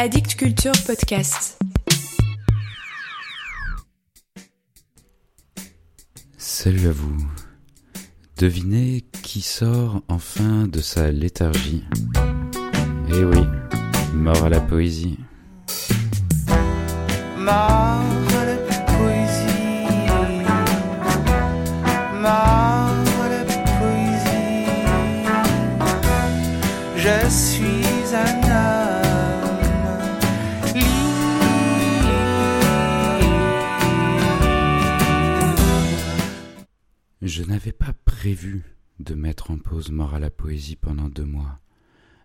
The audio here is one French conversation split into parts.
Addict Culture Podcast. Salut à vous. Devinez qui sort enfin de sa léthargie. Eh oui, mort à la poésie. Mort Je n'avais pas prévu de mettre en pause mort à la poésie pendant deux mois.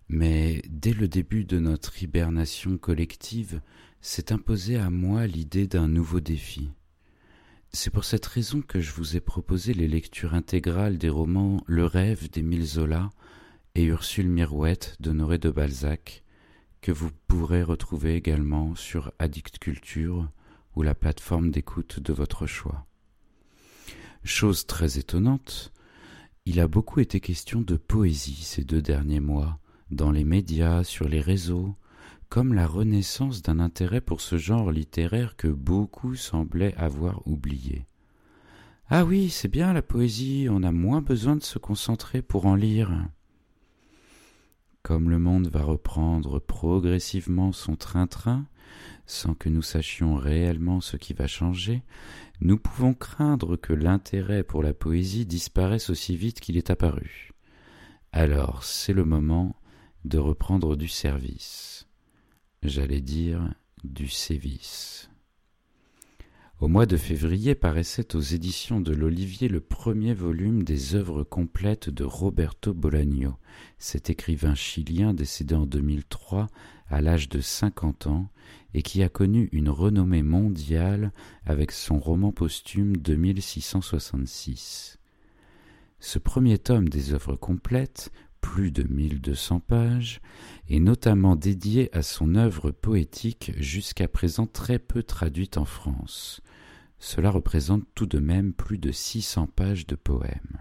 Mais dès le début de notre hibernation collective, s'est imposée à moi l'idée d'un nouveau défi. C'est pour cette raison que je vous ai proposé les lectures intégrales des romans Le rêve d'Émile Zola et Ursule Mirouette d'Honoré de Balzac, que vous pourrez retrouver également sur Addict Culture ou la plateforme d'écoute de votre choix. Chose très étonnante, il a beaucoup été question de poésie ces deux derniers mois, dans les médias, sur les réseaux, comme la renaissance d'un intérêt pour ce genre littéraire que beaucoup semblaient avoir oublié. Ah oui, c'est bien la poésie, on a moins besoin de se concentrer pour en lire. Comme le monde va reprendre progressivement son train-train, sans que nous sachions réellement ce qui va changer, nous pouvons craindre que l'intérêt pour la poésie disparaisse aussi vite qu'il est apparu. Alors c'est le moment de reprendre du service. J'allais dire du sévice. Au mois de février paraissait aux éditions de l'Olivier le premier volume des œuvres complètes de Roberto Bolaño, cet écrivain chilien décédé en 2003 à l'âge de 50 ans et qui a connu une renommée mondiale avec son roman posthume 2666. Ce premier tome des œuvres complètes, plus de 1200 pages, est notamment dédié à son œuvre poétique jusqu'à présent très peu traduite en France. Cela représente tout de même plus de 600 pages de poèmes.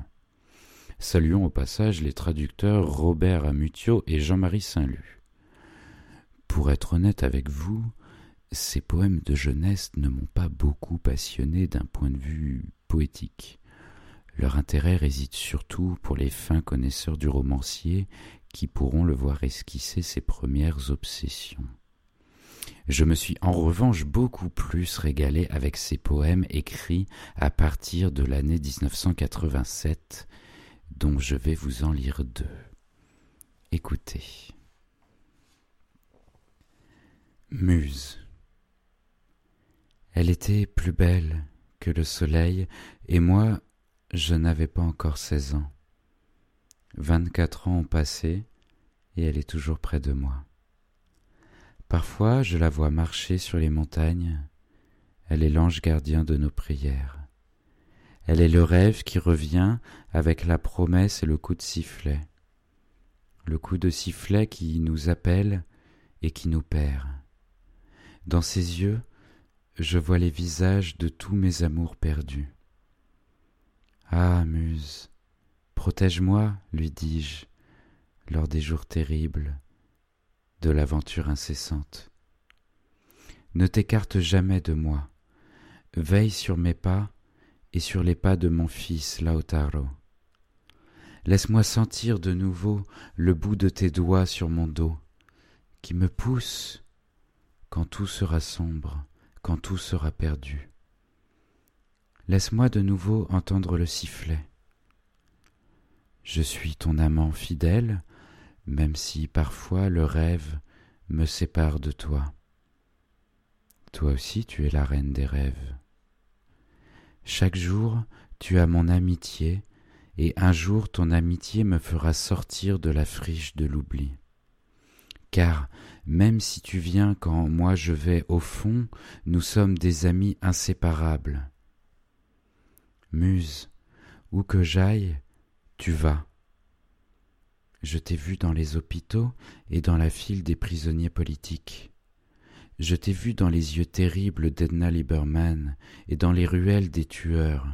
Saluons au passage les traducteurs Robert Amutio et Jean-Marie Saint-Lut. Pour être honnête avec vous, ces poèmes de jeunesse ne m'ont pas beaucoup passionné d'un point de vue poétique. Leur intérêt réside surtout pour les fins connaisseurs du romancier qui pourront le voir esquisser ses premières obsessions. Je me suis en revanche beaucoup plus régalé avec ces poèmes écrits à partir de l'année 1987, dont je vais vous en lire deux. Écoutez. Muse. Elle était plus belle que le soleil, et moi, je n'avais pas encore seize ans. Vingt-quatre ans ont passé, et elle est toujours près de moi. Parfois, je la vois marcher sur les montagnes. Elle est l'ange gardien de nos prières. Elle est le rêve qui revient avec la promesse et le coup de sifflet. Le coup de sifflet qui nous appelle et qui nous perd. Dans ses yeux, je vois les visages de tous mes amours perdus. Ah, Muse, protège-moi, lui dis-je, lors des jours terribles de l'aventure incessante. Ne t'écarte jamais de moi, veille sur mes pas et sur les pas de mon fils Lautaro. Laisse-moi sentir de nouveau le bout de tes doigts sur mon dos, qui me pousse quand tout sera sombre, quand tout sera perdu. Laisse-moi de nouveau entendre le sifflet. Je suis ton amant fidèle, même si parfois le rêve me sépare de toi. Toi aussi tu es la reine des rêves. Chaque jour tu as mon amitié, et un jour ton amitié me fera sortir de la friche de l'oubli. Car même si tu viens quand moi je vais au fond, nous sommes des amis inséparables. Muse, où que j'aille, tu vas. Je t'ai vu dans les hôpitaux et dans la file des prisonniers politiques. Je t'ai vu dans les yeux terribles d'Edna Lieberman et dans les ruelles des tueurs.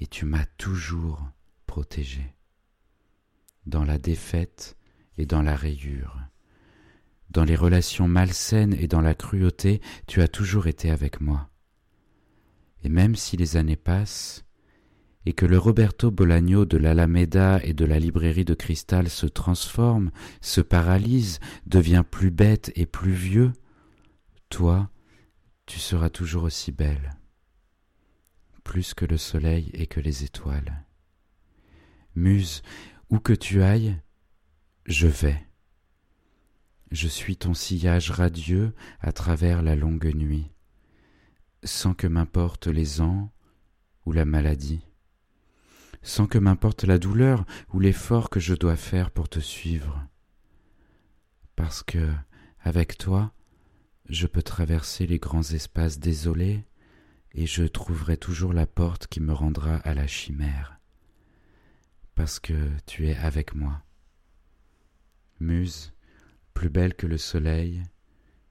Et tu m'as toujours protégé. Dans la défaite et dans la rayure. Dans les relations malsaines et dans la cruauté, tu as toujours été avec moi. Même si les années passent, et que le Roberto Bolaño de l'Alameda et de la librairie de cristal se transforme, se paralyse, devient plus bête et plus vieux, toi, tu seras toujours aussi belle, plus que le soleil et que les étoiles. Muse, où que tu ailles, je vais. Je suis ton sillage radieux à travers la longue nuit, sans que m'importent les ans ou la maladie, sans que m'importe la douleur ou l'effort que je dois faire pour te suivre, parce que, avec toi, je peux traverser les grands espaces désolés et je trouverai toujours la porte qui me rendra à la chimère, parce que tu es avec moi. Muse, plus belle que le soleil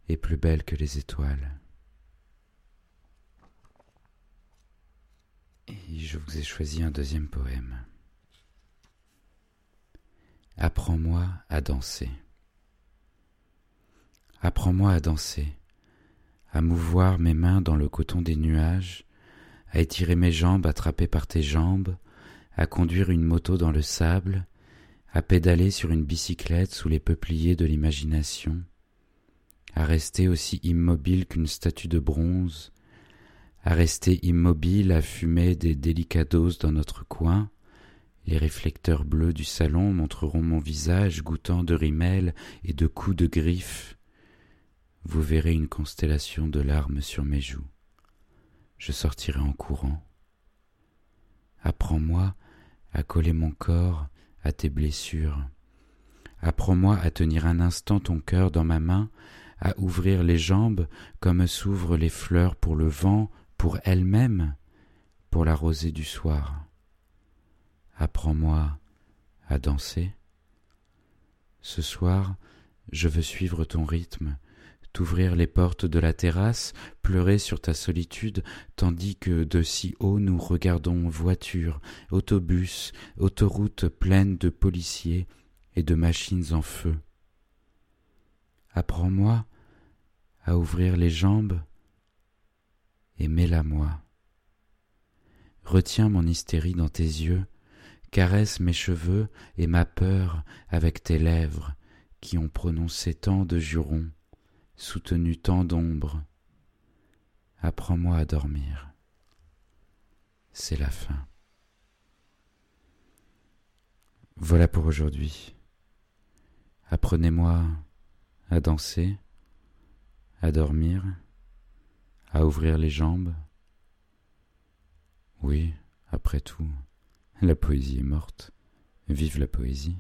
et plus belle que les étoiles. Et je vous ai choisi un deuxième poème. Apprends-moi à danser. Apprends-moi à danser, à mouvoir mes mains dans le coton des nuages, à étirer mes jambes attrapées par tes jambes, à conduire une moto dans le sable, à pédaler sur une bicyclette sous les peupliers de l'imagination, à rester aussi immobile qu'une statue de bronze, à rester immobile à fumer des délicados dans notre coin, les réflecteurs bleus du salon montreront mon visage goûtant de rimel et de coups de griffes. Vous verrez une constellation de larmes sur mes joues. Je sortirai en courant. Apprends-moi à coller mon corps à tes blessures. Apprends-moi à tenir un instant ton cœur dans ma main, à ouvrir les jambes comme s'ouvrent les fleurs pour le vent, pour elles-mêmes, pour la rosée du soir. Apprends-moi à danser. Ce soir, je veux suivre ton rythme, t'ouvrir les portes de la terrasse, pleurer sur ta solitude, tandis que de si haut nous regardons voitures, autobus, autoroutes pleines de policiers et de machines en feu. Apprends-moi à ouvrir les jambes et mets-la-moi. Retiens mon hystérie dans tes yeux, caresse mes cheveux et ma peur avec tes lèvres qui ont prononcé tant de jurons soutenu tant d'ombre. Apprends-moi à dormir. C'est la fin. Voilà pour aujourd'hui. Apprenez-moi à danser, à dormir, à ouvrir les jambes. Oui, après tout, la poésie est morte. Vive la poésie.